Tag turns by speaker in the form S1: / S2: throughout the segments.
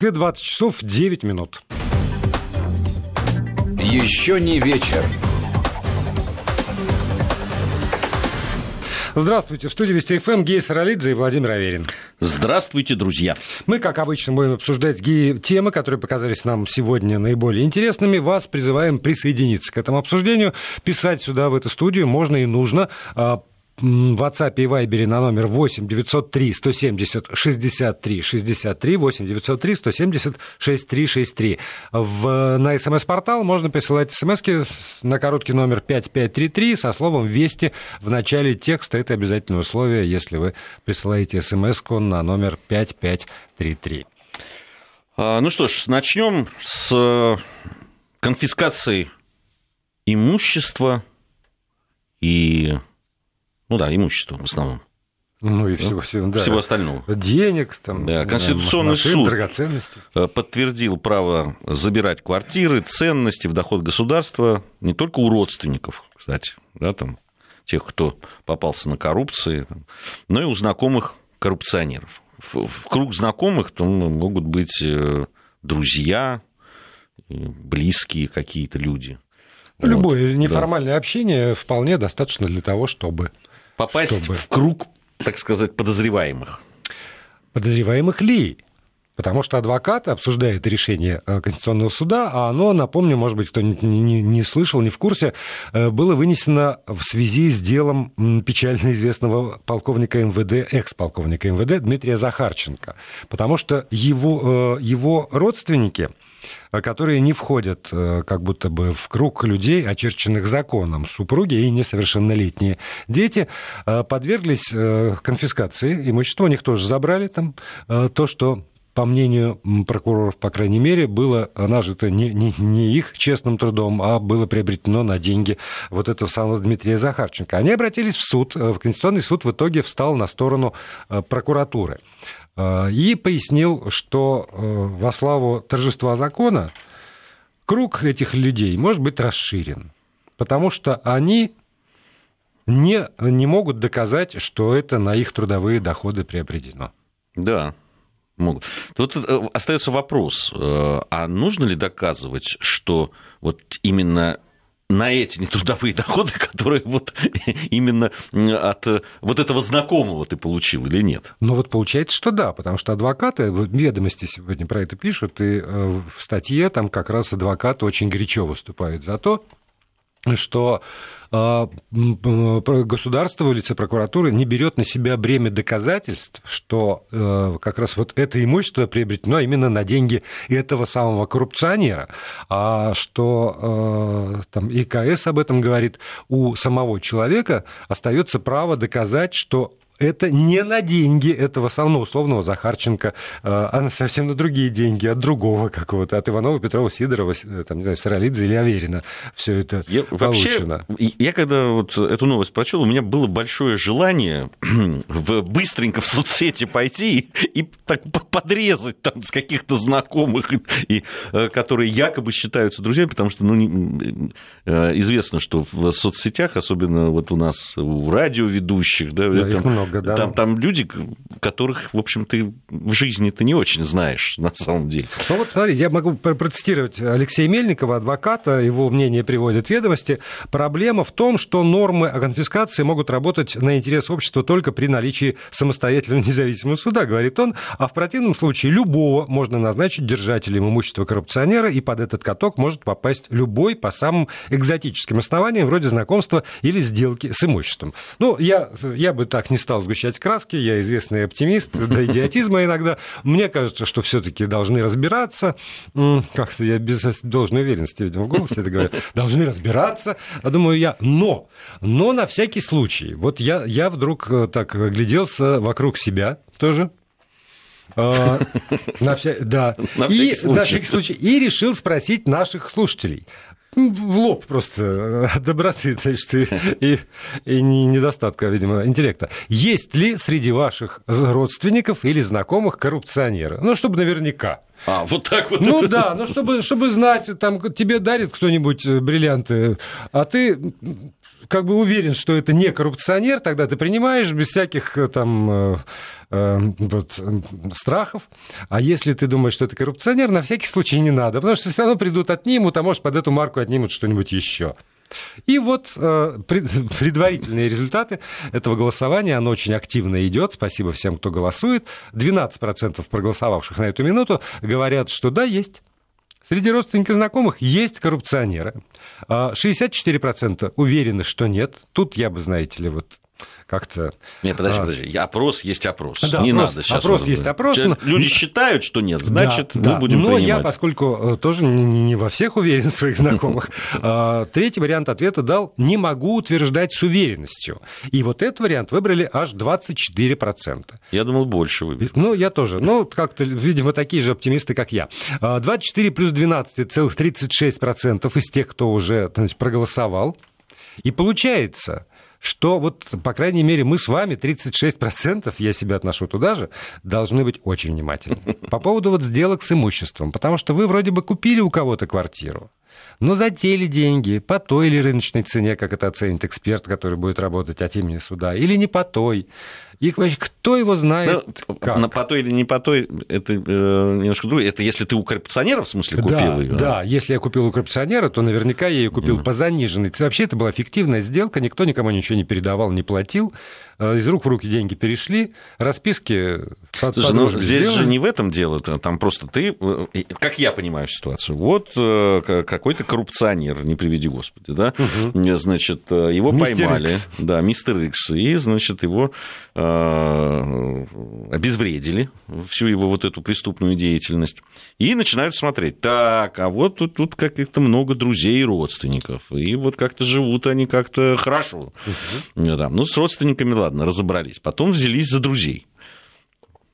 S1: 20 часов 9 минут.
S2: Еще не вечер.
S1: Здравствуйте. В студии Вести ФМ Гей Саралидзе и Владимир Аверин.
S3: Здравствуйте, друзья.
S1: Мы, как обычно, будем обсуждать геи-темы, которые показались нам сегодня наиболее интересными. Вас призываем присоединиться к этому обсуждению. Писать сюда, в эту студию, можно и нужно а, в WhatsApp и Viber на номер 8 903 170 63 63 8 903 170 63 63. В, на смс-портал можно присылать смс на короткий номер 5533 со словом «Вести» в начале текста. Это обязательное условие, если вы присылаете смс на номер 5533.
S3: А, ну что ж, начнем с э, конфискации имущества и ну да, имущество в основном.
S1: Ну и всего, всего, да.
S3: всего остального.
S1: Денег, там,
S3: да. Конституционный машин, суд
S1: драгоценности.
S3: Э, подтвердил право забирать квартиры, ценности в доход государства не только у родственников, кстати, да, там, тех, кто попался на коррупции, но и у знакомых коррупционеров. В, в круг знакомых там могут быть э, друзья, близкие какие-то люди.
S1: Любое вот, неформальное да. общение вполне достаточно для того, чтобы
S3: попасть чтобы... в круг, так сказать, подозреваемых.
S1: Подозреваемых ли? Потому что адвокат обсуждает решение э, Конституционного суда, а оно, напомню, может быть, кто не, не, слышал, не в курсе, э, было вынесено в связи с делом печально известного полковника МВД, экс-полковника МВД Дмитрия Захарченко. Потому что его, э, его родственники, которые не входят э, как будто бы в круг людей, очерченных законом. Супруги и несовершеннолетние дети э, подверглись конфискации имущества, у них тоже забрали там то, что по мнению прокуроров, по крайней мере, было нажито не, не, не их честным трудом, а было приобретено на деньги вот этого самого Дмитрия Захарченко. Они обратились в суд, в Конституционный суд в итоге встал на сторону прокуратуры. Э, и пояснил, что э, во славу торжества закона круг этих людей может быть расширен, потому что они не, не могут доказать, что это на их трудовые доходы приобретено.
S3: Да, могут. Тут э, остается вопрос, а нужно ли доказывать, что вот именно на эти нетрудовые доходы, которые вот именно от вот этого знакомого ты получил или нет?
S1: Ну вот получается, что да, потому что адвокаты, ведомости сегодня про это пишут, и э, в статье там как раз адвокаты очень горячо выступают за то, что а, государство в лице прокуратуры не берет на себя бремя доказательств, что э, как раз вот это имущество приобретено именно на деньги этого самого коррупционера, а что э, там ИКС об этом говорит, у самого человека остается право доказать, что это не на деньги этого самого условного Захарченко, а, а совсем на другие деньги, от другого какого-то, от Иванова, Петрова, Сидорова, там, не знаю, Саралидзе или Аверина. Все это я, получено.
S3: Вообще, я когда вот эту новость прочел, у меня было большое желание в, быстренько в соцсети пойти и, и так подрезать там с каких-то знакомых, и, э, которые якобы считаются друзьями, потому что ну, не, э, известно, что в соцсетях, особенно вот у нас у радиоведущих, да,
S1: да там, много да.
S3: Там, там люди, которых, в общем, ты в жизни ты не очень знаешь, на самом деле.
S1: Ну вот смотрите, я могу процитировать Алексея Мельникова, адвоката, его мнение приводит ведомости. Проблема в том, что нормы о конфискации могут работать на интерес общества только при наличии самостоятельного независимого суда, говорит он, а в противном случае любого можно назначить держателем имущества коррупционера, и под этот каток может попасть любой по самым экзотическим основаниям, вроде знакомства или сделки с имуществом. Ну, я, я бы так не стал стал сгущать краски, я известный оптимист, до идиотизма иногда. Мне кажется, что все таки должны разбираться, как-то я без должной уверенности, видимо, в голосе это говорю, должны разбираться, думаю я, но, но на всякий случай, вот я, я вдруг э, так гляделся вокруг себя тоже, а, на вся... Да.
S3: На и, случай.
S1: на всякий случай. И решил спросить наших слушателей в лоб просто от доброты значит, и, и, и недостатка, видимо, интеллекта. Есть ли среди ваших родственников или знакомых коррупционеры? Ну, чтобы наверняка.
S3: А, вот так вот.
S1: Ну да, ну чтобы, чтобы знать, там тебе дарит кто-нибудь бриллианты, а ты как бы уверен, что это не коррупционер, тогда ты принимаешь без всяких э, там э, э, вот, страхов. А если ты думаешь, что это коррупционер, на всякий случай не надо, потому что все равно придут отнимут, а может под эту марку отнимут что-нибудь еще. И вот э, предварительные результаты этого голосования, оно очень активно идет, спасибо всем, кто голосует. 12% проголосовавших на эту минуту говорят, что да, есть. Среди родственников и знакомых есть коррупционеры. 64% а уверены, что нет. Тут я бы, знаете ли, вот как-то...
S3: Нет, подожди, а... подожди. Опрос есть опрос.
S1: Да,
S3: не
S1: опрос,
S3: надо сейчас.
S1: Опрос есть опрос.
S3: Но... Люди считают, что нет, значит, да, мы да. будем
S1: Но
S3: принимать.
S1: я, поскольку э, тоже не во всех уверен своих знакомых, а, третий вариант ответа дал «не могу утверждать с уверенностью». И вот этот вариант выбрали аж 24%.
S3: Я думал, больше выберут.
S1: Ну, я тоже. Ну, как-то, видимо, такие же оптимисты, как я. 24 а, плюс 12 целых 36% из тех, кто уже значит, проголосовал. И получается, что вот, по крайней мере, мы с вами, 36%, я себя отношу туда же, должны быть очень внимательны. По поводу вот сделок с имуществом, потому что вы вроде бы купили у кого-то квартиру, но за те ли деньги, по той или рыночной цене, как это оценит эксперт, который будет работать от имени суда, или не по той. Их вообще кто его знает?
S3: Ну, как? На по той или не по той, это э, немножко другое. Это если ты у коррупционера, в смысле, купил
S1: да,
S3: ее?
S1: Да, если я купил у коррупционера, то наверняка я ее купил mm. по заниженной. Вообще это была фиктивная сделка, никто никому ничего не передавал, не платил. Э, из рук в руки деньги перешли, расписки
S3: под, Слушай, ну, здесь сделаны. же не в этом дело, там просто ты, э, как я понимаю ситуацию, вот какой-то коррупционер, не приведи господи, да, угу. значит, его мистер поймали, Икс. да, мистер Икс, и, значит, его Э, обезвредили всю его вот эту преступную деятельность, и начинают смотреть, так, а вот тут, тут как-то много друзей и родственников, и вот как-то живут они как-то хорошо. Угу. Да, ну, с родственниками, ладно, разобрались. Потом взялись за друзей.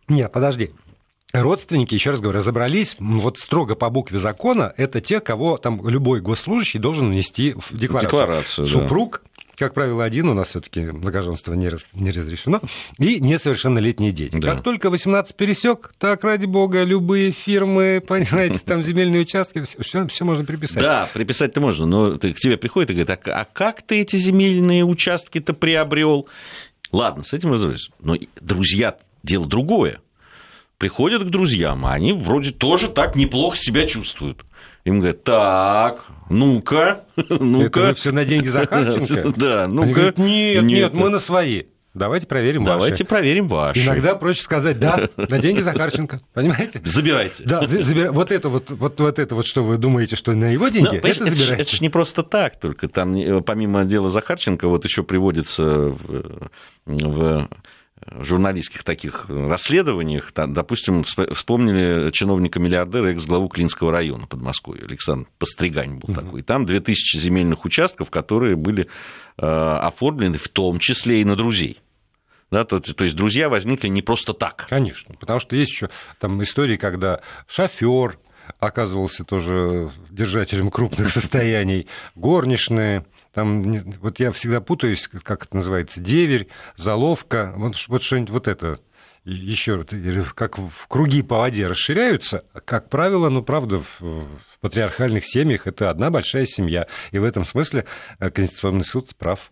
S1: Нет, подожди. Родственники, еще раз говорю, разобрались, вот строго по букве закона, это те, кого там любой госслужащий должен внести в декларацию.
S3: Декларацию,
S1: Супруг, да как правило, один, у нас все-таки многоженство не, раз, не разрешено, и несовершеннолетние дети. Да. Как только 18 пересек, так, ради бога, любые фирмы, понимаете, там земельные участки, все, все можно приписать.
S3: Да, приписать-то можно, но к тебе приходит и говорит, а, а как ты эти земельные участки-то приобрел? Ладно, с этим разобрались. Но друзья, дело другое. Приходят к друзьям, а они вроде тоже так неплохо себя чувствуют. Им говорят, так, ну-ка, ну-ка.
S1: Это все на деньги Захарченко?
S3: Да, ну-ка.
S1: Нет, нет, мы на свои. Давайте проверим
S3: ваши. Давайте проверим ваши.
S1: Иногда проще сказать да, на деньги Захарченко. Понимаете?
S3: Забирайте.
S1: Да, забир... вот это вот, вот, вот это вот, что вы думаете, что на его деньги, Но, это забирайте. Это,
S3: это же не просто так только. Там э, помимо дела Захарченко вот еще приводится в, в журналистских таких расследованиях, допустим, вспомнили чиновника-миллиардера, экс-главу Клинского района Подмосковья, Александр Постригань был такой. Там 2000 земельных участков, которые были э, оформлены в том числе и на друзей. Да, то, то есть друзья возникли не просто так.
S1: Конечно, потому что есть еще там истории, когда шофер оказывался тоже держателем крупных состояний, горничные, там, вот я всегда путаюсь, как это называется, деверь, заловка, вот, вот что-нибудь вот это еще как в круги по воде расширяются, как правило, ну, правда, в, в патриархальных семьях это одна большая семья. И в этом смысле э, Конституционный суд прав.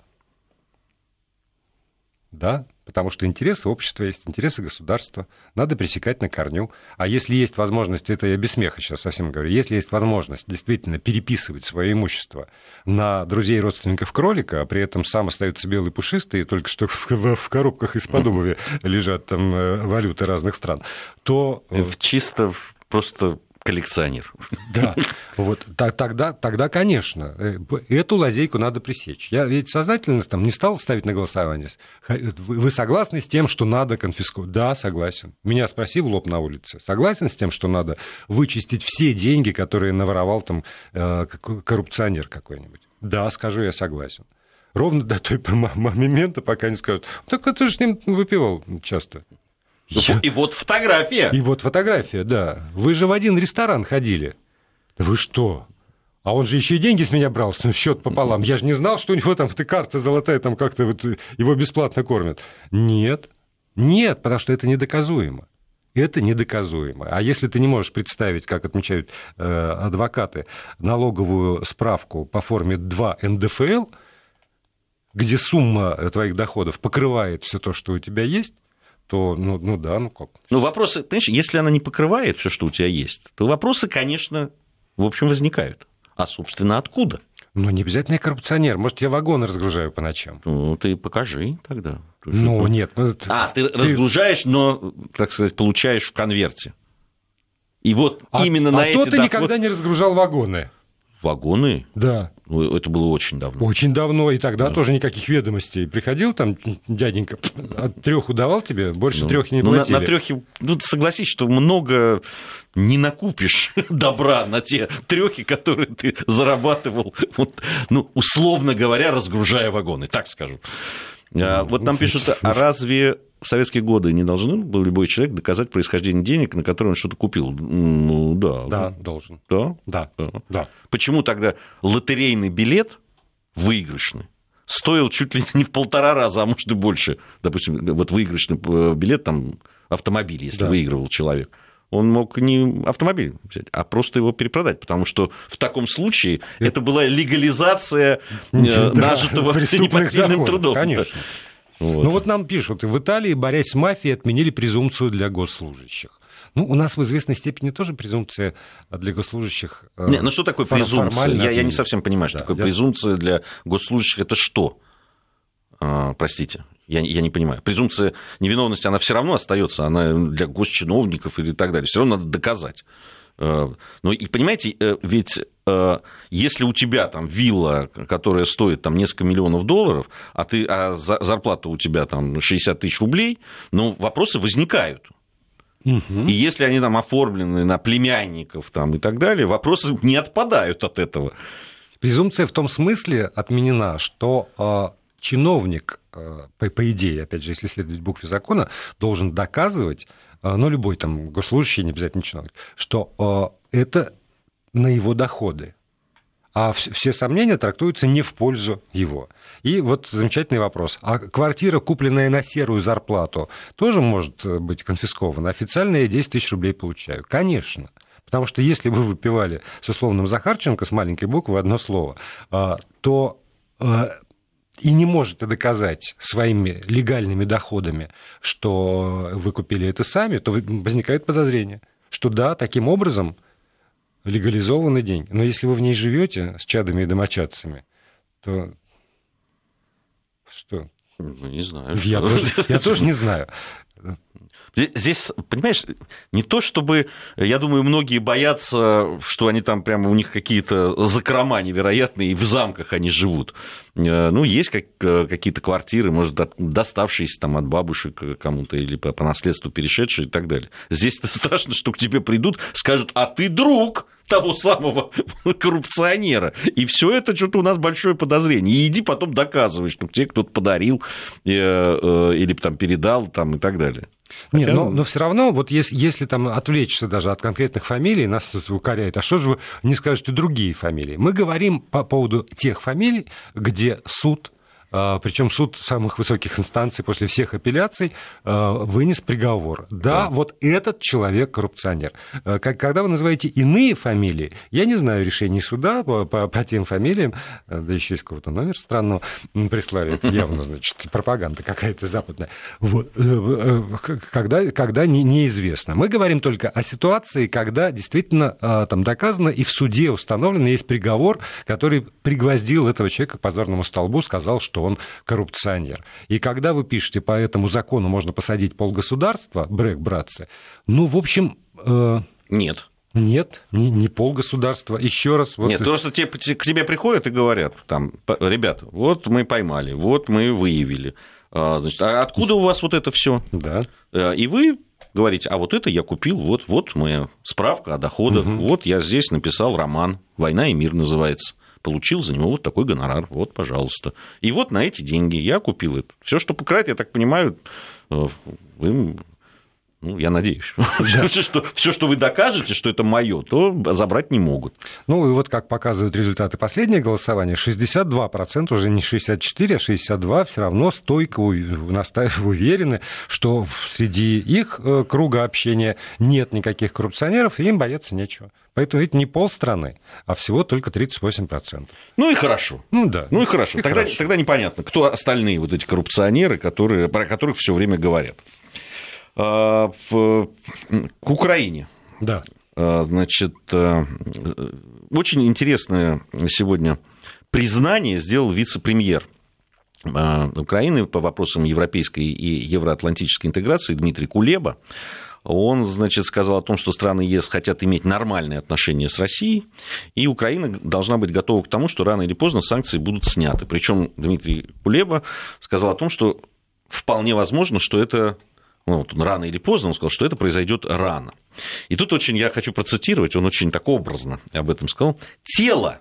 S1: Да, потому что интересы общества есть, интересы государства, надо пресекать на корню. А если есть возможность, это я без смеха сейчас совсем говорю, если есть возможность действительно переписывать свое имущество на друзей и родственников кролика, а при этом сам остается белый пушистый, и только что в, в, в коробках из-под обуви лежат там э, валюты разных стран, то...
S3: Э, чисто просто коллекционер.
S1: Да, вот тогда, тогда, конечно, э, эту лазейку надо пресечь. Я ведь сознательно там не стал ставить на голосование. Вы согласны с тем, что надо конфисковать? Да, согласен. Меня спроси в лоб на улице. Согласен с тем, что надо вычистить все деньги, которые наворовал там э, коррупционер какой-нибудь? Да, скажу, я согласен. Ровно до той момента, пока не скажут, так ты же с ним выпивал часто.
S3: И вот фотография.
S1: И вот фотография, да. Вы же в один ресторан ходили. Вы что? А он же еще и деньги с меня брал, счет пополам. Я же не знал, что у него там эта карта золотая, там как-то вот его бесплатно кормят. Нет. Нет, потому что это недоказуемо. Это недоказуемо. А если ты не можешь представить, как отмечают э, адвокаты, налоговую справку по форме 2 НДФЛ, где сумма твоих доходов покрывает все то, что у тебя есть, то, ну, ну да, ну как.
S3: Ну, вопросы, понимаешь, если она не покрывает все, что у тебя есть, то вопросы, конечно, в общем, возникают. А, собственно, откуда?
S1: Ну, не обязательно я коррупционер. Может, я вагоны разгружаю по ночам.
S3: Ну, ты покажи тогда.
S1: Ну, нет. Ну,
S3: а, ты, ты разгружаешь, но, так сказать, получаешь в конверте. И вот а, именно
S1: а
S3: на эти...
S1: А то ты никогда не разгружал вагоны.
S3: Вагоны?
S1: Да.
S3: Ну, это было очень давно.
S1: Очень давно, и тогда да. тоже никаких ведомостей. Приходил там дяденька, от трех удавал тебе, больше ну, трех не
S3: ну,
S1: платили.
S3: На, на трехе, ну, согласись, что много не накупишь добра на те трехи, которые ты зарабатывал, вот, ну, условно говоря, разгружая вагоны, так скажу. А, вот нам пишут, а разве в советские годы не должен был любой человек доказать происхождение денег, на которые он что-то купил? Ну, да.
S1: Да, должен.
S3: Да?
S1: Да. да. да.
S3: Почему тогда лотерейный билет выигрышный стоил чуть ли не в полтора раза, а может и больше? Допустим, вот выигрышный э, билет, там, автомобиль, если да. выигрывал человек он мог не автомобиль взять, а просто его перепродать, потому что в таком случае это, это была легализация да, нажитого непосильным трудом.
S1: Конечно. Вот. Ну вот нам пишут, в Италии, борясь с мафией, отменили презумпцию для госслужащих. Ну, у нас в известной степени тоже презумпция для госслужащих.
S3: Э, не, ну что такое презумпция? Я, я не совсем понимаю, что да, такое я... презумпция для госслужащих. Это что? А, простите, я, я не понимаю. Презумпция невиновности, она все равно остается, она для госчиновников или так далее. Все равно надо доказать. Э, ну и понимаете, э, ведь э, если у тебя там вилла, которая стоит там несколько миллионов долларов, а, ты, а зарплата у тебя там 60 тысяч рублей, ну вопросы возникают. Угу. И если они там оформлены на племянников там, и так далее, вопросы не отпадают от этого.
S1: Презумпция в том смысле отменена, что чиновник, по, по идее, опять же, если следовать букве закона, должен доказывать а, ну, любой там госслужащий, не обязательно чиновник, что а, это на его доходы. А все сомнения трактуются не в пользу его. И вот замечательный вопрос. А квартира, купленная на серую зарплату, тоже может э, быть конфискована? Официально я 10 тысяч рублей получаю. Конечно. Потому что если вы выпивали с условным Захарченко, с маленькой буквы, одно слово, то и не можете доказать своими легальными доходами, что вы купили это сами, то возникает подозрение, что да, таким образом легализованы деньги. Но если вы в ней живете с чадами и домочадцами, то что?
S3: Ну, не знаю.
S1: Я, тоже, я тоже не знаю.
S3: Здесь, понимаешь, не то чтобы, я думаю, многие боятся, что они там прямо у них какие-то закрома невероятные, и в замках они живут. Э, ну, есть как, э, какие-то квартиры, может, доставшиеся там от бабушек кому-то или по, по наследству перешедшие и так далее. Здесь страшно, что к тебе придут, скажут, а ты друг, того самого коррупционера. И все это что-то у нас большое подозрение. И иди потом доказывай, что тебе кто-то подарил э, или там передал там, и так далее.
S1: Хотя... Нет, но, но все равно, вот если, если там отвлечься даже от конкретных фамилий, нас тут укоряют, а что же вы не скажете другие фамилии? Мы говорим по поводу тех фамилий, где суд причем суд самых высоких инстанций после всех апелляций а, вынес приговор. Да, да. вот этот человек коррупционер. А, когда вы называете иные фамилии, я не знаю решений суда по, по, по тем фамилиям, да еще из какого-то номера странного прислали, это явно, значит, пропаганда какая-то западная, вот, э, э, когда, когда не, неизвестно. Мы говорим только о ситуации, когда действительно там доказано и в суде установлено, есть приговор, который пригвоздил этого человека к позорному столбу, сказал, что он коррупционер. И когда вы пишете, по этому закону можно посадить полгосударства, брек, братцы, ну, в общем...
S3: Э... Нет.
S1: Нет, не, не полгосударства. Еще раз.
S3: Вот... Нет, просто те, к тебе приходят и говорят, там, ребята, вот мы поймали, вот мы выявили. А, значит, а откуда у вас вот это все?
S1: Да.
S3: Э, и вы говорите, а вот это я купил, вот, вот моя справка о доходах, угу. вот я здесь написал роман «Война и мир» называется получил за него вот такой гонорар, вот, пожалуйста. И вот на эти деньги я купил это. Все, что пократь, я так понимаю, э, вы Ну, я надеюсь. Да. что, все, что вы докажете, что это мое, то забрать не могут.
S1: Ну, и вот как показывают результаты последнего голосования, 62%, уже не 64, а 62 все равно стойко уверены, что среди их э, круга общения нет никаких коррупционеров, и им бояться нечего. Поэтому это не полстраны, а всего только 38%.
S3: Ну и хорошо.
S1: Ну да.
S3: Ну и хорошо. И тогда, хорошо. тогда непонятно, кто остальные вот эти коррупционеры, которые, про которых все время говорят. А, к Украине.
S1: Да.
S3: А, значит, э, очень интересное сегодня признание сделал вице-премьер а, Украины по вопросам европейской и евроатлантической интеграции Дмитрий Кулеба. Он, значит, сказал о том, что страны ЕС хотят иметь нормальные отношения с Россией, и Украина должна быть готова к тому, что рано или поздно санкции будут сняты. Причем Дмитрий Кулеба сказал о том, что вполне возможно, что это ну, вот он рано или поздно, он сказал, что это произойдет рано. И тут очень я хочу процитировать, он очень так образно об этом сказал. Тело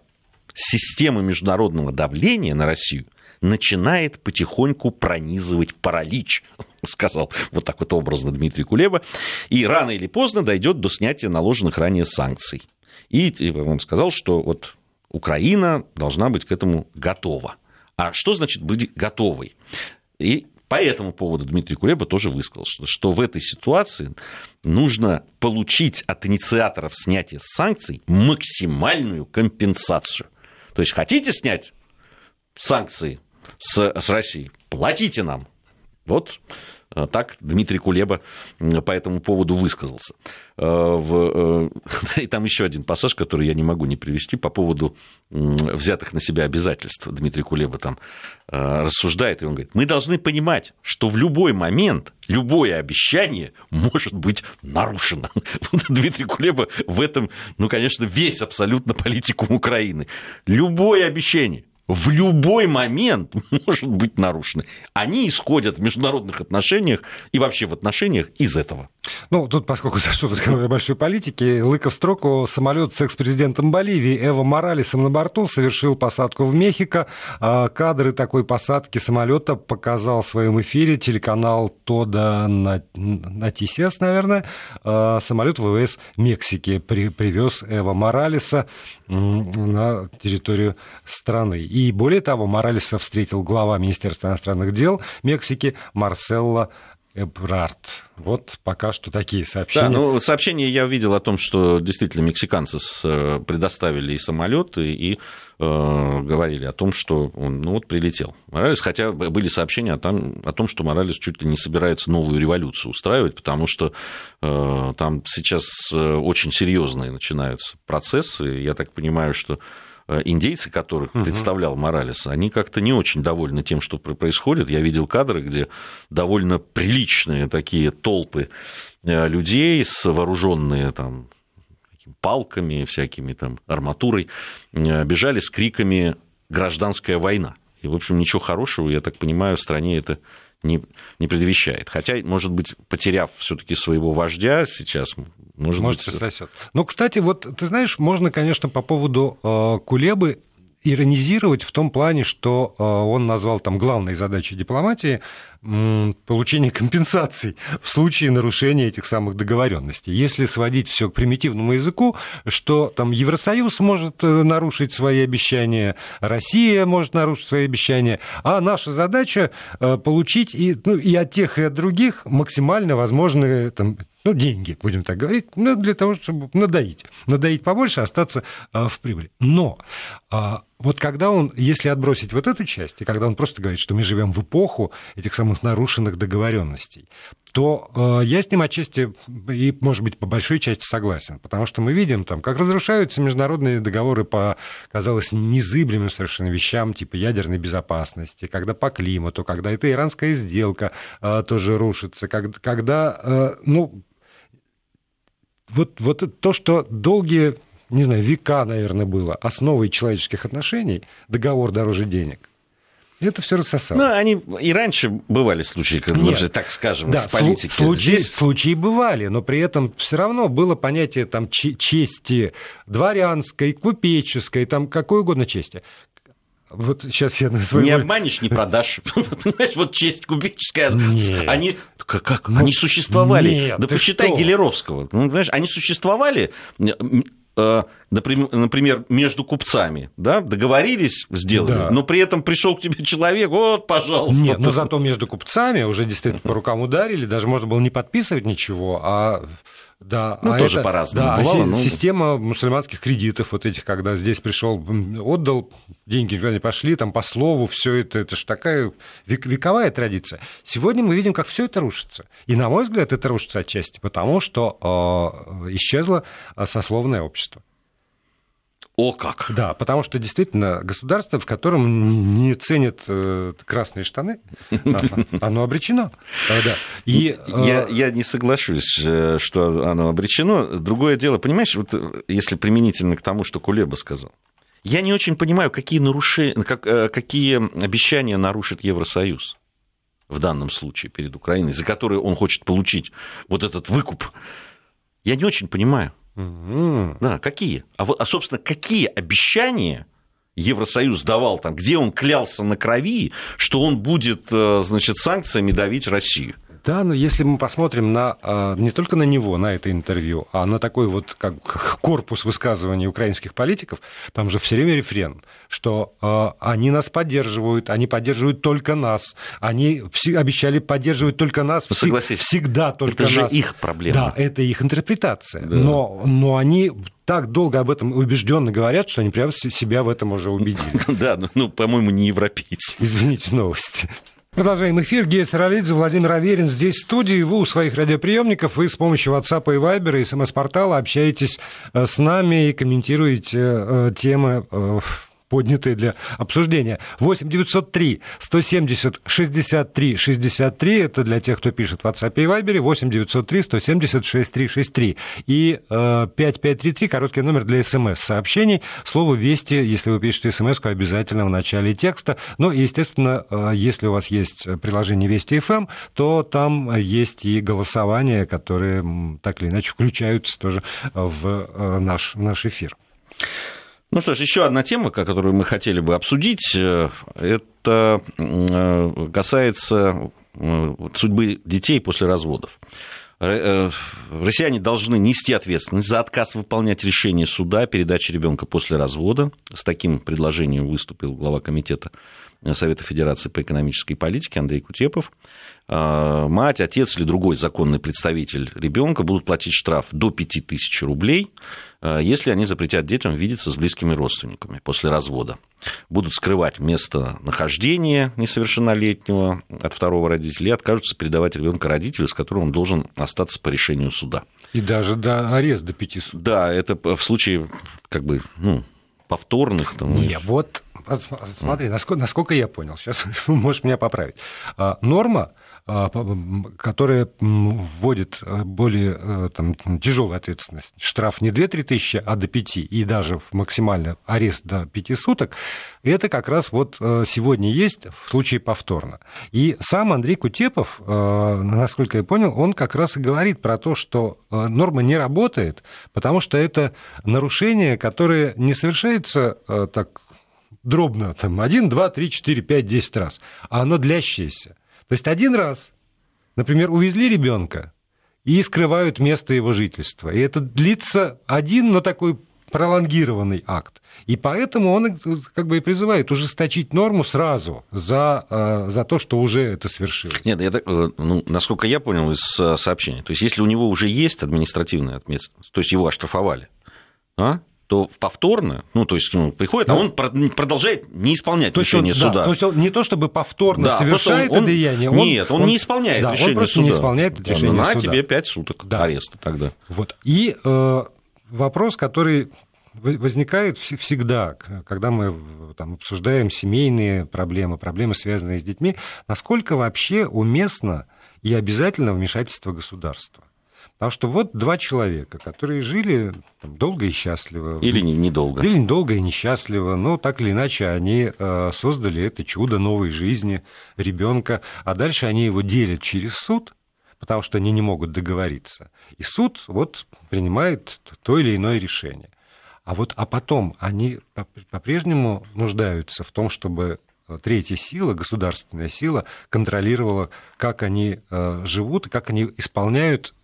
S3: системы международного давления на Россию начинает потихоньку пронизывать паралич, сказал вот так вот образно Дмитрий Кулеба, и рано или поздно дойдет до снятия наложенных ранее санкций. И он сказал, что вот Украина должна быть к этому готова. А что значит быть готовой? И по этому поводу Дмитрий Кулеба тоже высказался, что в этой ситуации нужно получить от инициаторов снятия санкций максимальную компенсацию. То есть хотите снять санкции с, с Россией, платите нам. Вот Э, так Дмитрий Кулеба по этому поводу высказался. Э, э, и там еще один пассаж, который я не могу не привести по поводу взятых на себя обязательств. Дмитрий Кулеба там рассуждает, и он говорит, мы должны понимать, что в любой момент любое обещание может быть нарушено. Дмитрий Кулеба в этом, ну, конечно, весь абсолютно политикум Украины. Любое обещание в любой момент может быть нарушены. Они исходят в международных отношениях и вообще в отношениях из этого.
S1: Ну, тут, поскольку зашло разговор большой политики, Лыков строку самолет с экс-президентом Боливии Эво Моралесом на борту совершил посадку в Мехико. А, кадры такой посадки самолета показал в своем эфире телеканал Тода Натисиас, наверное. А, самолет ВВС Мексики привез Эво Моралеса на территорию страны. И более того, Моралеса встретил глава Министерства иностранных дел Мексики Марселло Эбрард. Вот пока что такие сообщения.
S3: Да, ну, сообщения я видел о том, что действительно мексиканцы э, предоставили и самолеты, и э, говорили о том, что он ну, вот прилетел. Моралес, хотя были сообщения о том, о том, что Моралес чуть ли не собирается новую революцию устраивать, потому что э, там сейчас э, очень серьезные начинаются процессы. Я так понимаю, что индейцы, которых угу. представлял Моралес, они как-то не очень довольны тем, что происходит. Я видел кадры, где довольно приличные такие толпы э, людей, вооруженные там палками, всякими там арматурой, э, бежали с криками «гражданская война». И, в общем, ничего хорошего, я так понимаю, в стране это не, не предвещает. Хотя, может быть, потеряв все-таки своего вождя сейчас, может, может быть...
S1: Сосет. Ну, кстати, вот ты знаешь, можно, конечно, по поводу э, Кулебы иронизировать в том плане, что э, он назвал там главной задачей дипломатии получение компенсаций в случае нарушения этих самых договоренностей. Если сводить все к примитивному языку, что там Евросоюз может э, нарушить свои обещания, Россия может нарушить свои обещания, а наша задача э, получить и, ну, и от тех, и от других максимально возможные там, ну, деньги, будем так говорить, ну, для того, чтобы надоить. Надоить побольше, остаться в прибыли. Но а, вот когда он, если отбросить вот эту часть, и когда он просто говорит, что мы живем в эпоху этих самых нарушенных договоренностей, то э, я с ним отчасти и, может быть, по большой части согласен, потому что мы видим там, как разрушаются международные договоры по, казалось, незыблемым совершенно вещам, типа ядерной безопасности, когда по климату, когда эта иранская сделка э, тоже рушится, когда, когда э, ну, вот, вот то, что долгие, не знаю, века, наверное, было основой человеческих отношений, договор дороже денег, это все рассосалось.
S3: Ну, они и раньше бывали случаи, когда Нет. уже, так скажем, да, в политике.
S1: Случаи, Здесь... случаи бывали, но при этом все равно было понятие там чести дворянской, купеческой, там какой угодно чести. вот сейчас я на своем...
S3: Не обманешь, не продашь. Понимаешь, вот честь кубическая. Они, как, как? Ну, они существовали. Нет, да почитай что? Гелеровского. Ну, знаешь, они существовали например, между купцами, да, договорились, сделали, да. но при этом пришел к тебе человек, вот, пожалуйста.
S1: Нет, но зато между купцами уже действительно по рукам ударили, даже можно было не подписывать ничего, а да,
S3: ну,
S1: а
S3: тоже это, по-разному
S1: да,
S3: бывало.
S1: А но... Система мусульманских кредитов, вот этих, когда здесь пришел, отдал, деньги никуда не пошли, там по слову, все это, это же такая вековая традиция. Сегодня мы видим, как все это рушится. И, на мой взгляд, это рушится отчасти потому, что э, исчезло сословное общество.
S3: О как!
S1: Да, потому что действительно государство, в котором не ценят э, красные штаны, а, оно обречено.
S3: И, я, э, я не соглашусь, э, что оно обречено. Другое дело, понимаешь, вот если применительно к тому, что Кулеба сказал, я не очень понимаю, какие, нарушения, как, какие обещания нарушит Евросоюз в данном случае перед Украиной, за которые он хочет получить вот этот выкуп. Я не очень понимаю. Угу. Да, какие? А, а, собственно, какие обещания Евросоюз давал там, где он клялся на крови, что он будет, э, значит, санкциями давить Россию?
S1: Да, но если мы посмотрим на, а, не только на него, на это интервью, а на такой вот как корпус высказываний украинских политиков, там же все время рефрен, что а, они нас поддерживают, они поддерживают только нас, они обещали поддерживать только нас,
S3: ну, Согласись,
S1: всегда только
S3: это
S1: нас.
S3: же их проблема.
S1: Да, это их интерпретация. Да. Но, но они так долго об этом убежденно говорят, что они прямо себя в этом уже убедили.
S3: Да, ну, по-моему, не европейцы.
S1: Извините, новости. Продолжаем эфир. Гея Саралидзе, Владимир Аверин здесь в студии. Вы у своих радиоприемников, вы с помощью WhatsApp и Viber и смс-портала общаетесь э, с нами и комментируете э, темы э, поднятые для обсуждения. 8 903 170 63 63. Это для тех, кто пишет в WhatsApp и Viber. 8 903 170 63 63. И э, 5533, короткий номер для смс-сообщений. Слово «Вести», если вы пишете смс обязательно в начале текста. Ну, естественно, э, если у вас есть приложение «Вести FM», то там есть и голосования, которые так или иначе включаются тоже в э, наш, в наш эфир.
S3: Ну что ж, еще одна тема, которую мы хотели бы обсудить, э, это э, касается э, судьбы детей после разводов. Россияне должны нести ответственность за отказ выполнять решение суда о передаче ребенка после развода. С таким предложением выступил глава комитета Совета Федерации по экономической политике Андрей Кутепов. Мать, отец или другой законный представитель ребенка будут платить штраф до 5000 рублей, если они запретят детям видеться с близкими родственниками после развода. Будут скрывать место нахождения несовершеннолетнего от второго родителя и откажутся передавать ребенка родителю, с которым он должен остаться по решению суда.
S1: И даже до ареста до пяти суток.
S3: Да, это в случае как бы, ну, повторных.
S1: Там, Не, вот смотри, насколько, насколько я понял, сейчас можешь меня поправить. А, норма которая вводит э, более э, там, тяжелую ответственность. Штраф не 2-3 тысячи, а до 5, и даже максимально арест до 5 суток, это как раз вот э, сегодня есть в случае повторно. И сам Андрей Кутепов, насколько я понял, он как раз и говорит про то, что норма не работает, потому что это нарушение, которое не совершается так дробно, там, 1, 2, 3, 4, 5, 10 раз, а оно длящееся. То есть один раз, например, увезли ребенка и скрывают место его жительства. И это длится один, но такой пролонгированный акт. И поэтому он как бы и призывает ужесточить норму сразу за, э, за то, что уже это свершилось.
S3: Нет, я, э, ну, насколько я понял из э, сообщения, то есть если у него уже есть административная ответственность, то есть его оштрафовали, а? То повторно, ну, то есть ну, приходит, а он продолжает не исполнять то решение он, суда.
S1: Да, то есть он не то чтобы повторно да, совершает он, это деяние.
S3: Он, нет, он, он не исполняет да, решение
S1: он просто
S3: суда.
S1: не исполняет да, решение
S3: на
S1: суда.
S3: тебе 5 суток да. ареста тогда.
S1: Вот. И э, вопрос, который возникает всегда, когда мы там, обсуждаем семейные проблемы, проблемы, связанные с детьми, насколько вообще уместно и обязательно вмешательство государства. Потому что вот два человека, которые жили там, долго и счастливо.
S3: Или недолго.
S1: Или недолго и несчастливо, но так или иначе они э, создали это чудо новой жизни ребенка, а дальше они его делят через суд, потому что они не могут договориться. И суд вот принимает то или иное решение. А вот а потом они по-прежнему нуждаются в том, чтобы третья сила, государственная сила, контролировала, как они э, живут и как они исполняют э,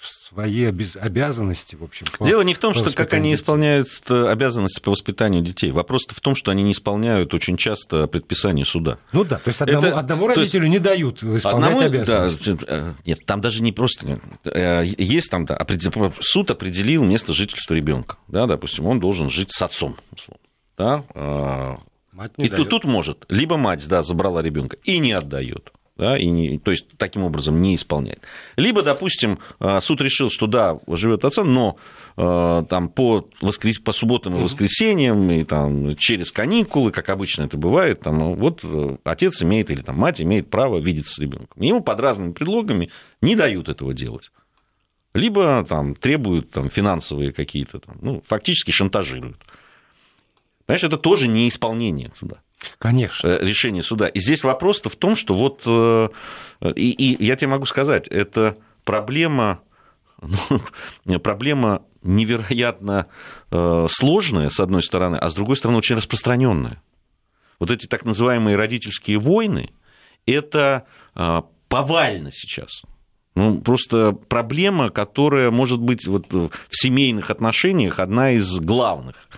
S1: свои обязанности, в общем.
S3: Дело не в том, что как они детей. исполняют э, обязанности по воспитанию детей. Вопрос в том, что они не исполняют очень часто предписания суда.
S1: Ну да, то есть одному, Это, одному родителю есть, не дают исполнять одному, обязанности.
S3: Да, нет, там даже не просто... Есть там, да, суд определил место жительства ребенка. Да, допустим, он должен жить с отцом, условно. Да, Мать не и дает. тут может, либо мать, да, забрала ребенка и не отдает. Да, и не, то есть таким образом не исполняет. Либо, допустим, а, суд решил, что да, живет отца, но а, там по, воскрес... по субботам и воскресеньям, и там через каникулы, как обычно это бывает, там, вот э, отец имеет или там, мать имеет право видеться с ребенком. Ему под разными предлогами не дают этого делать. Либо там, требуют там, финансовые какие-то, ну, фактически шантажируют. Понимаешь, это тоже не исполнение суда.
S1: Конечно.
S3: Э, решение суда. И здесь вопрос-то в том, что вот, э, и, и я тебе могу сказать, это проблема, ну, проблема невероятно э, сложная, с одной стороны, а с другой стороны, очень распространенная. Вот эти так называемые родительские войны, это повально сейчас. Ну, просто проблема, которая может быть вот в семейных отношениях одна из главных.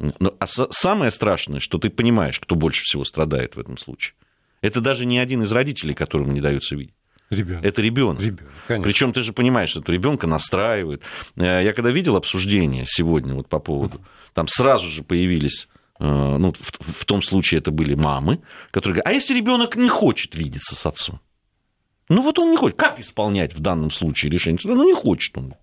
S3: А самое страшное, что ты понимаешь, кто больше всего страдает в этом случае. Это даже не один из родителей, которому не дается видеть. Ребенок. Это ребенок. Причем ты же понимаешь, что ребенка настраивает. Э, я когда видел обсуждение сегодня вот по поводу, там сразу же появились э, ну, в, в том случае это были мамы, которые говорят, а если ребенок не хочет видеться с отцом? Ну вот он не хочет. Как исполнять в данном случае решение суда? Ну не хочет он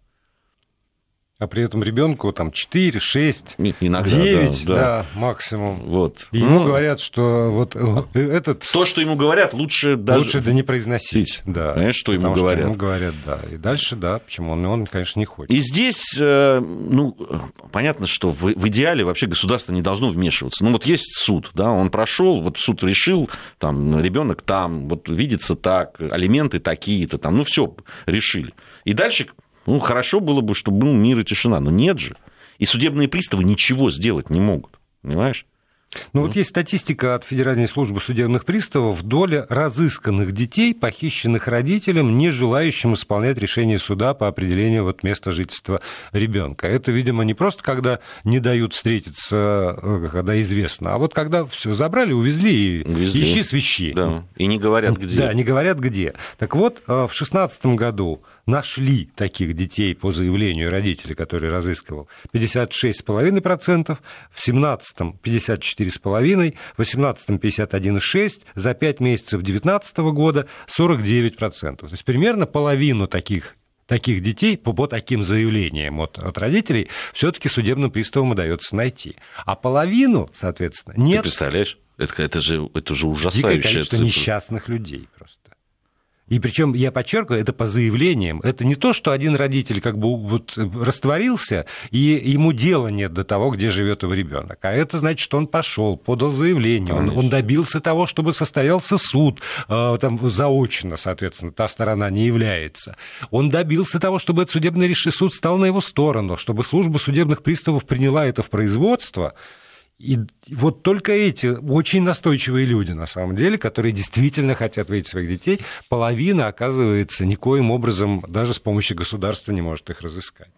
S1: а при этом ребенку там 4, 6, Иногда, 9, да, да. да, максимум. Вот. И ему ну, говорят, что вот э, этот...
S3: То, что ему говорят, лучше даже...
S1: Лучше да не произносить.
S3: Да. Понимаешь, что ему говорят. Что
S1: ему говорят, да. И дальше, да, почему он, он конечно, не хочет.
S3: И здесь, э, ну, понятно, что в, в идеале вообще государство не должно вмешиваться. Ну, вот есть суд, да, он прошел, вот суд решил, там, ребенок там, вот видится так, алименты такие-то, там, ну, все решили. И дальше ну, хорошо было бы, чтобы был мир и тишина, но нет же. И судебные приставы ничего сделать не могут, понимаешь?
S1: Ну, вот есть статистика от Федеральной службы судебных приставов. Доля разысканных детей, похищенных родителям, не желающим исполнять решение суда по определению вот места жительства ребенка. Это, видимо, не просто когда не дают встретиться, э, когда известно, а вот когда все забрали, увезли и увезли. ищи свищи.
S3: Да. И не говорят где.
S1: Да, не говорят где. Так вот, э, в 2016 году нашли таких детей по заявлению родителей, который разыскивал, 56,5%, в 17-м 54,5%, в 18-м 51,6%, за 5 месяцев 2019 года 49%. То есть примерно половину таких таких детей по, по таким заявлениям от, от родителей все-таки судебным приставам удается найти. А половину, соответственно, нет. Ты
S3: представляешь? Это, это, же, это же ужасающая Дикое количество
S1: цифра. несчастных людей просто. И причем, я подчеркиваю, это по заявлениям. Это не то, что один родитель как бы вот растворился, и ему дела нет до того, где живет его ребенок. А это значит, что он пошел, подал заявление, он, он добился того, чтобы состоялся суд, э, там заочно, соответственно, та сторона не является. Он добился того, чтобы этот судебный суд стал на его сторону, чтобы служба судебных приставов приняла это в производство. И вот только эти очень настойчивые люди, на самом деле, которые действительно хотят видеть своих детей, половина, оказывается, никоим образом даже с помощью государства не может их разыскать.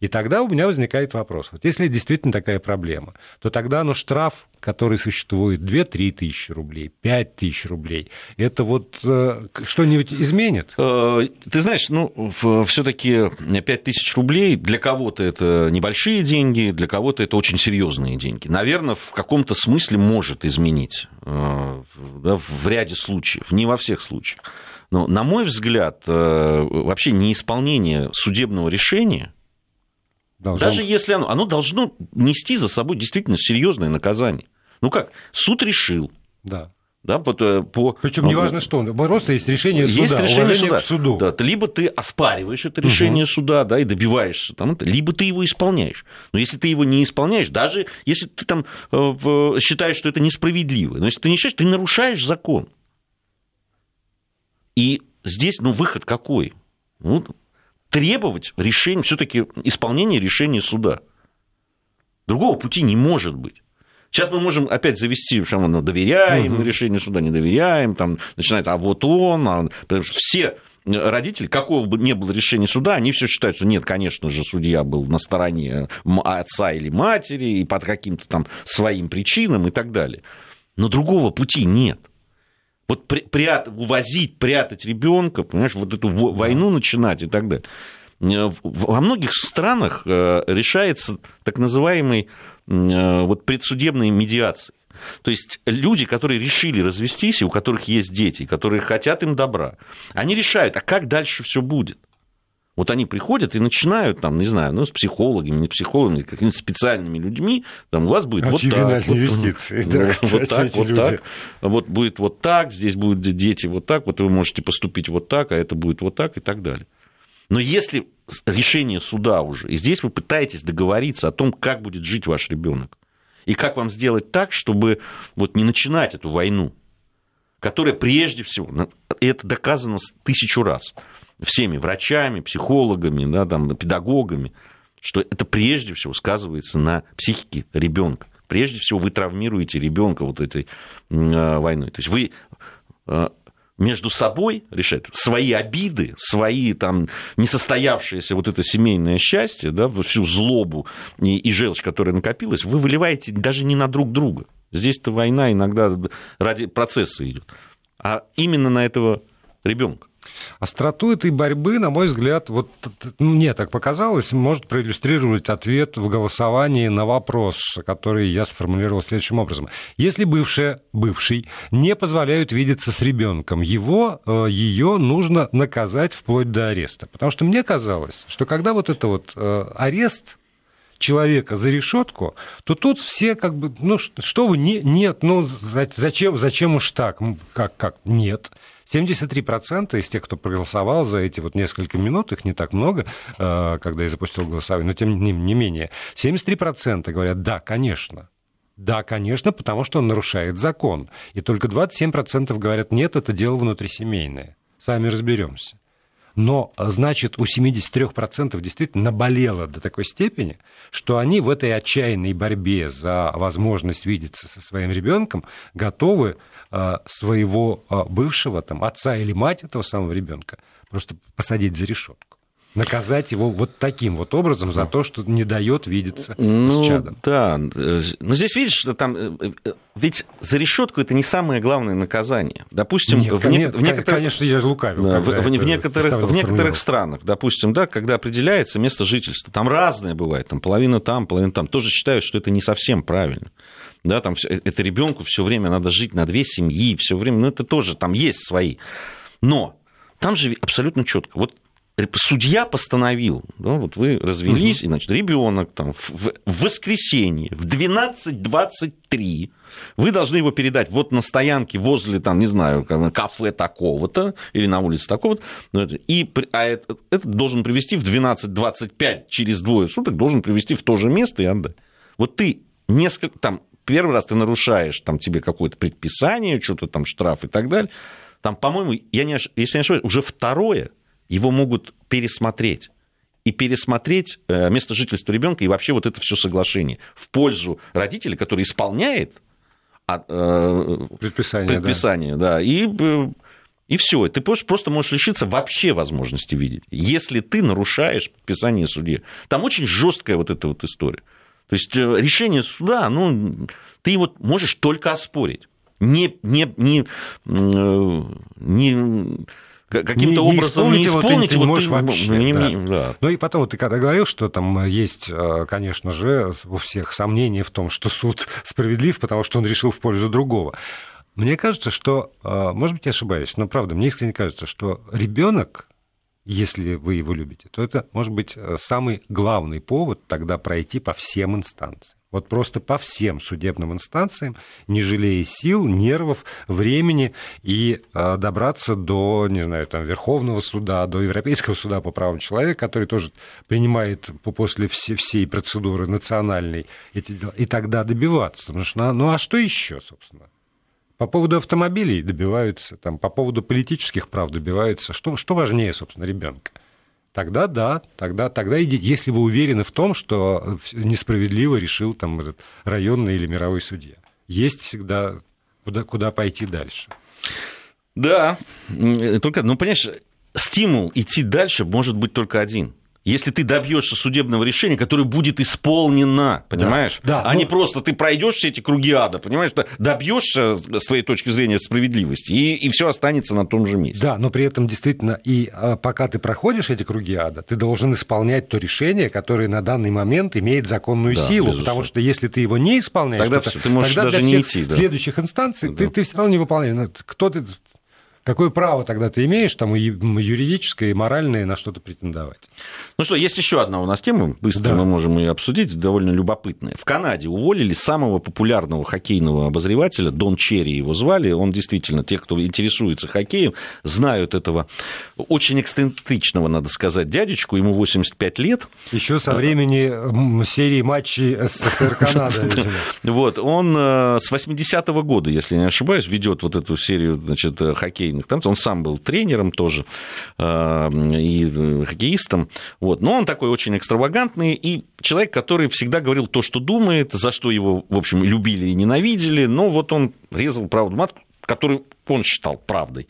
S1: И тогда у меня возникает вопрос. Вот если действительно такая проблема, то тогда ну, штраф, который существует, 2-3 тысячи рублей, 5 тысяч рублей, это вот э, что-нибудь изменит?
S3: Э, ты знаешь, ну, все-таки 5 тысяч рублей для кого-то это небольшие деньги, для кого-то это очень серьезные деньги. Наверное, в каком-то смысле может изменить э, да, в ряде случаев, не во всех случаях. Но, на мой взгляд, вообще неисполнение судебного решения – Должно... Даже если оно, оно должно нести за собой действительно серьезное наказание. Ну как, суд решил.
S1: Да.
S3: Да, по, э, по...
S1: Причем не важно что, просто есть решение
S3: суда, есть решение суда. к суду. Да, либо ты оспариваешь это решение угу. суда, да, и добиваешься, там, либо ты его исполняешь. Но если ты его не исполняешь, даже если ты там э, считаешь, что это несправедливо, но если ты не считаешь, ты нарушаешь закон. И здесь, ну, выход какой? Ну, требовать решения, все-таки исполнения решения суда. Другого пути не может быть. Сейчас мы можем опять завести, что мы доверяем угу. решению суда, не доверяем, там начинает, а вот он, а... потому что все родители, какого бы ни было решения суда, они все считают, что нет, конечно же, судья был на стороне отца или матери и под каким-то там своим причинам и так далее. Но другого пути нет. Вот прят, увозить, прятать ребенка, понимаешь, вот эту войну начинать и так далее. Во многих странах э, решается так называемый э, вот предсудебной медиацией. То есть люди, которые решили развестись, и у которых есть дети, которые хотят им добра, они решают, а как дальше все будет? Вот они приходят и начинают, там, не знаю, ну, с психологами, не психологами, какими-то специальными людьми, там, у вас будет вот так, вот,
S1: юстиции, да, вот так,
S3: вот люди. так, вот будет вот так, здесь будут дети вот так, вот вы можете поступить вот так, а это будет вот так и так далее. Но если решение суда уже, и здесь вы пытаетесь договориться о том, как будет жить ваш ребенок, и как вам сделать так, чтобы вот не начинать эту войну, которая прежде всего, и это доказано тысячу раз, всеми врачами, психологами, да, там, педагогами, что это прежде всего сказывается на психике ребенка. Прежде всего вы травмируете ребенка вот этой а, войной. То есть вы а, между собой решать свои обиды, свои там несостоявшиеся вот это семейное счастье, да, всю злобу и, и желчь, которая накопилась, вы выливаете даже не на друг друга. Здесь-то война иногда ради процесса идет, а именно на этого ребенка.
S1: Остроту этой борьбы, на мой взгляд, вот ну, мне так показалось, может проиллюстрировать ответ в голосовании на вопрос, который я сформулировал следующим образом. Если бывшая, бывший не позволяют видеться с ребенком, его, э, ее нужно наказать вплоть до ареста. Потому что мне казалось, что когда вот это вот э, арест человека за решетку, то тут все как бы, ну что вы, не, нет, ну зачем, зачем уж так, как, как, нет. 73% из тех, кто проголосовал за эти вот несколько минут, их не так много, э, когда я запустил голосование, но тем не менее, 73% говорят, да, конечно, да, конечно, потому что он нарушает закон. И только 27% говорят, нет, это дело внутрисемейное. Сами разберемся. Но, значит, у 73% действительно наболело до такой степени, что они в этой отчаянной борьбе за возможность видеться со своим ребенком готовы а, своего а, бывшего там, отца или мать этого самого ребенка просто посадить за решетку наказать его вот таким вот образом за то, что не дает видеться ну, с чадом.
S3: Да, но здесь видишь, что там... Э, э, ведь за решетку это не самое главное наказание. Допустим,
S1: Нет, в,
S3: нет,
S1: в некоторых... Конечно, я же лукавил. Да,
S3: в, в, в, некоторых, в некоторых странах, допустим, да, когда определяется место жительства, там разное бывает, там половина там, половина там, тоже считают, что это не совсем правильно да, там э, это ребенку все время надо жить на две семьи, все время, ну это тоже там есть свои. Но там же абсолютно четко. Вот судья постановил, да, вот вы развелись, угу. и, значит, ребенок там в, в воскресенье в 12.23 вы должны его передать вот на стоянке возле, там, не знаю, кафе такого-то или на улице такого-то, ну, и а это, это должен привести в 12.25 через двое суток, должен привести в то же место и отдать. Вот ты несколько, там, первый раз ты нарушаешь, там тебе какое-то предписание, что-то там штраф и так далее, там, по-моему, я не, если не ошибаюсь, уже второе его могут пересмотреть и пересмотреть э, место жительства ребенка и вообще вот это все соглашение в пользу родителя, который исполняет а,
S1: э, предписание,
S3: предписание да. да, и э, и все, ты просто можешь лишиться вообще возможности видеть, если ты нарушаешь предписание судьи. Там очень жесткая вот эта вот история. То есть решение суда, ну, ты его можешь только оспорить. Не, не, не, не каким-то образом не исполнить,
S1: его, ты, ты не можешь вообще. Не, да. Не, да. Ну и потом, ты когда говорил, что там есть, э, конечно же, у всех сомнения в том, что суд справедлив, потому что он решил в пользу другого. Мне кажется, что, э, может быть, я ошибаюсь, но правда, мне искренне кажется, что ребенок, если вы его любите, то это может быть э, самый главный повод тогда пройти по всем инстанциям. Вот просто по всем судебным инстанциям, не жалея сил, нервов, времени, и э, добраться до, не знаю, там, Верховного суда, до Европейского суда по правам человека, который тоже принимает после всей, всей процедуры национальной эти дела, и тогда добиваться. Потому что, ну а что еще, собственно? По поводу автомобилей добиваются, там, по поводу политических прав добиваются. Что, что важнее, собственно, ребенка? Тогда да, тогда, тогда идите, если вы уверены в том, что несправедливо решил там этот районный или мировой судья. Есть всегда куда, куда пойти дальше.
S3: Да, только, ну, понимаешь, стимул идти дальше может быть только один – если ты добьешься судебного решения, которое будет исполнено, понимаешь? Да, да, а но... не просто ты пройдешь все эти круги ада, понимаешь, добьешься с твоей точки зрения справедливости, и, и все останется на том же месте.
S1: Да, но при этом действительно, и а, пока ты проходишь эти круги ада, ты должен исполнять то решение, которое на данный момент имеет законную да, силу. Безусловно. Потому что если ты его не исполняешь,
S3: тогда
S1: то,
S3: ты можешь
S1: тогда
S3: даже
S1: для
S3: не идти. Да.
S1: следующих инстанций да. ты, ты все равно не выполняешь. Ну, кто ты Какое право тогда ты имеешь, там, юридическое и моральное, на что-то претендовать?
S3: Ну что, есть еще одна у нас тема, быстро да. мы можем ее обсудить, довольно любопытная. В Канаде уволили самого популярного хоккейного обозревателя, Дон Черри его звали, он действительно, те, кто интересуется хоккеем, знают этого очень эксцентричного, надо сказать, дядечку, ему 85 лет.
S1: Еще со времени серии матчей СССР Канада,
S3: Вот, он э, с 80-го года, если не ошибаюсь, ведет вот эту серию, значит, хоккей хоккейных танцев. Он сам был тренером тоже а, и хоккеистом. Вот. Но он такой очень экстравагантный и человек, который всегда говорил то, что думает, за что его, в общем, любили и ненавидели. Но вот он резал правду матку, которую он считал правдой.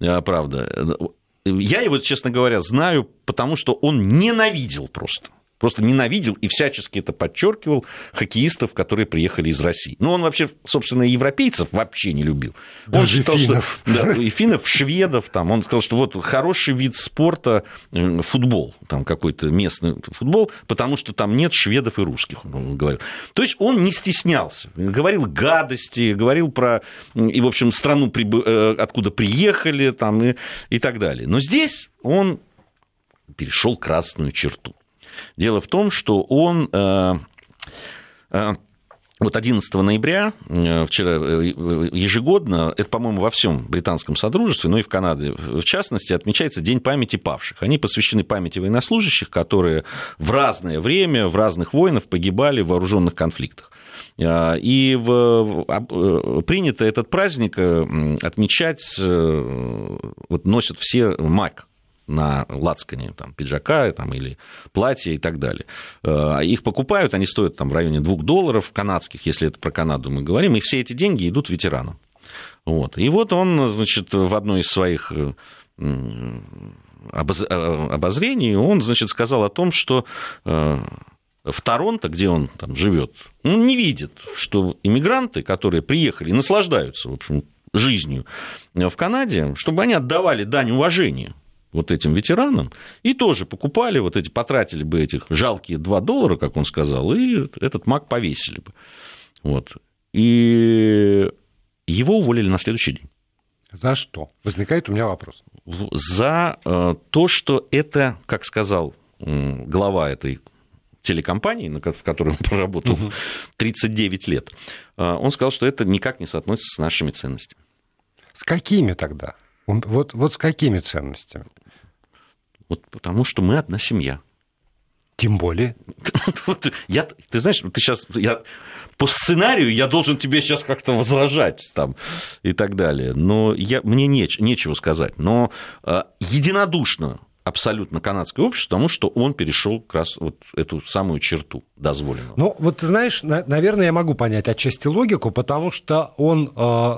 S3: А, правда. Я его, честно говоря, знаю, потому что он ненавидел просто просто ненавидел и всячески это подчеркивал хоккеистов, которые приехали из России. Ну, он вообще, собственно, европейцев вообще не любил.
S1: Даже он считал, финнов.
S3: что... Да, и финнов, шведов, там, он сказал, что вот хороший вид спорта футбол, там какой-то местный футбол, потому что там нет шведов и русских, он говорил. То есть он не стеснялся, говорил гадости, говорил про, и, в общем, страну, э, откуда приехали, там, и, и так далее. Но здесь он перешел красную черту. Дело в том, что он э, э, вот 11 ноября, э, вчера ежегодно, это, по-моему, во всем британском содружестве, но и в Канаде в частности, отмечается День памяти павших. Они посвящены памяти военнослужащих, которые в разное время, в разных войнах погибали в вооруженных конфликтах. И в, принято этот праздник отмечать, вот носят все мак на лацкане там, пиджака там, или платья и так далее. Э, их покупают, они стоят там, в районе 2 долларов канадских, если это про Канаду мы говорим, и все эти деньги идут ветеранам. Вот. И вот он, значит, в одной из своих э, э, обозрений, он, значит, сказал о том, что в Торонто, где он там живет, он не видит, что иммигранты, которые приехали и наслаждаются, в общем, жизнью в Канаде, чтобы они отдавали дань уважения вот этим ветеранам, и тоже покупали вот эти, потратили бы этих жалкие 2 доллара, как он сказал, и этот маг повесили бы. Вот. И его уволили на следующий день.
S1: За что? Возникает у меня вопрос.
S3: За э, то, что это, как сказал глава этой телекомпании, в которой он проработал угу. 39 лет, э, он сказал, что это никак не соотносится с нашими ценностями.
S1: С какими тогда? Вот, вот с какими ценностями?
S3: Вот потому что мы одна семья.
S1: Тем более.
S3: я, ты знаешь, ты сейчас, я, по сценарию я должен тебе сейчас как-то возражать там и так далее. Но я, мне неч, нечего сказать. Но э, единодушно абсолютно канадское общество, потому что он перешел как раз вот эту самую черту дозволенного.
S1: Ну, вот ты знаешь, наверное, я могу понять отчасти логику, потому что он э,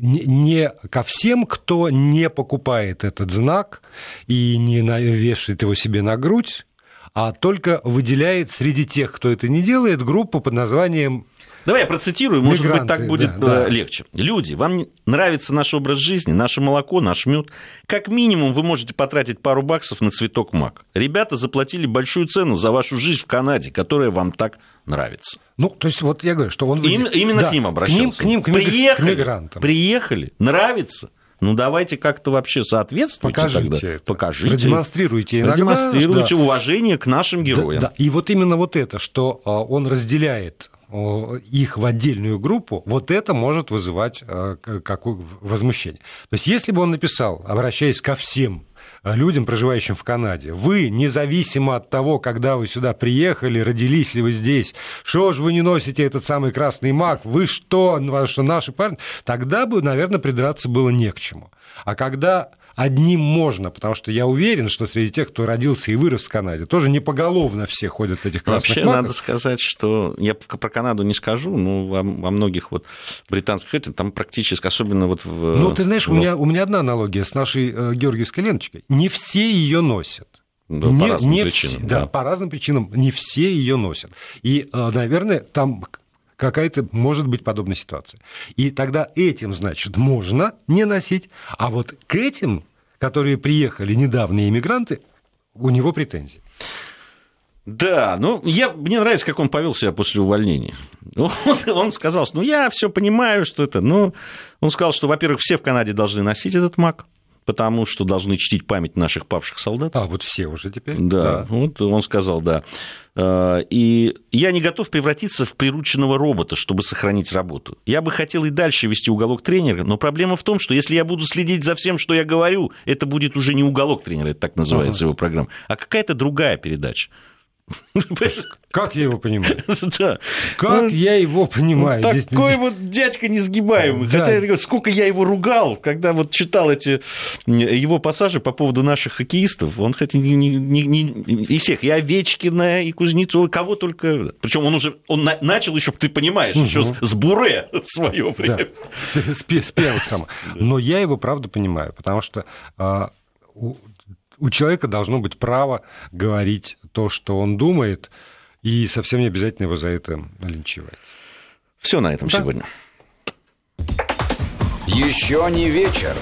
S1: не ко всем, кто не покупает этот знак и не вешает его себе на грудь, а только выделяет среди тех, кто это не делает, группу под названием
S3: Давай я процитирую, может Мигранты, быть, так будет да, да. легче. Люди, вам нравится наш образ жизни, наше молоко, наш мед. Как минимум вы можете потратить пару баксов на цветок мак. Ребята заплатили большую цену за вашу жизнь в Канаде, которая вам так нравится.
S1: Ну, то есть, вот я говорю, что он...
S3: Им, именно да, к ним обращался.
S1: К ним, к ним, к приехали, мигрантам.
S3: Приехали, нравится. Ну, давайте как-то вообще соответствуйте
S1: Покажите
S3: тогда.
S1: Это. Покажите. Продемонстрируйте иногда.
S3: Продемонстрируйте да. уважение к нашим героям. Да, да.
S1: И вот именно вот это, что а, он разделяет их в отдельную группу, вот это может вызывать э, какое возмущение. То есть, если бы он написал, обращаясь ко всем э, людям, проживающим в Канаде, вы, независимо от того, когда вы сюда приехали, родились ли вы здесь, что же вы не носите этот самый красный маг, вы что, что наши парни, тогда бы, наверное, придраться было не к чему. А когда одним можно, потому что я уверен, что среди тех, кто родился и вырос в Канаде, тоже не поголовно все ходят в этих красных
S3: Вообще,
S1: маках.
S3: надо сказать, что я про Канаду не скажу, но во, во многих вот британских это там практически, особенно вот в...
S1: Ну, ты знаешь,
S3: в...
S1: у, меня, у меня одна аналогия с нашей э, георгиевской ленточкой. Не все ее носят.
S3: Да,
S1: не,
S3: по разным
S1: не
S3: причинам.
S1: Все, да,
S3: да,
S1: по разным причинам. Не все ее носят. И, э, наверное, там какая-то может быть подобная ситуация. И тогда этим, значит, можно не носить, а вот к этим, которые приехали недавние иммигранты, у него претензии.
S3: Да, ну, я, мне нравится, как он повел себя после увольнения. Он, он сказал, что ну, я все понимаю, что это... Но он сказал, что, во-первых, все в Канаде должны носить этот маг, потому что должны чтить память наших павших солдат.
S1: А, вот все уже теперь?
S3: Да, да. вот он сказал, да. И я не готов превратиться в прирученного робота, чтобы сохранить работу. Я бы хотел и дальше вести уголок тренера, но проблема в том, что если я буду следить за всем, что я говорю, это будет уже не уголок тренера, это так называется ага. его программа, а какая-то другая передача.
S1: Как я его понимаю?
S3: Да.
S1: Как я его понимаю?
S3: Такой вот дядька несгибаемый. Хотя, сколько я его ругал, когда вот читал эти его пассажи по поводу наших хоккеистов. Он, хотя не, не, не, и всех, и Овечкина, и Кузнецова, кого только. Причем он уже он на, начал еще, ты понимаешь, еще с, Буре в свое время.
S1: Да. С, с первых самых. Но я его правда понимаю, потому что а, у человека должно быть право говорить то, что он думает, и совсем не обязательно его за это линчевать.
S3: Все на этом да. сегодня.
S2: Еще не вечер.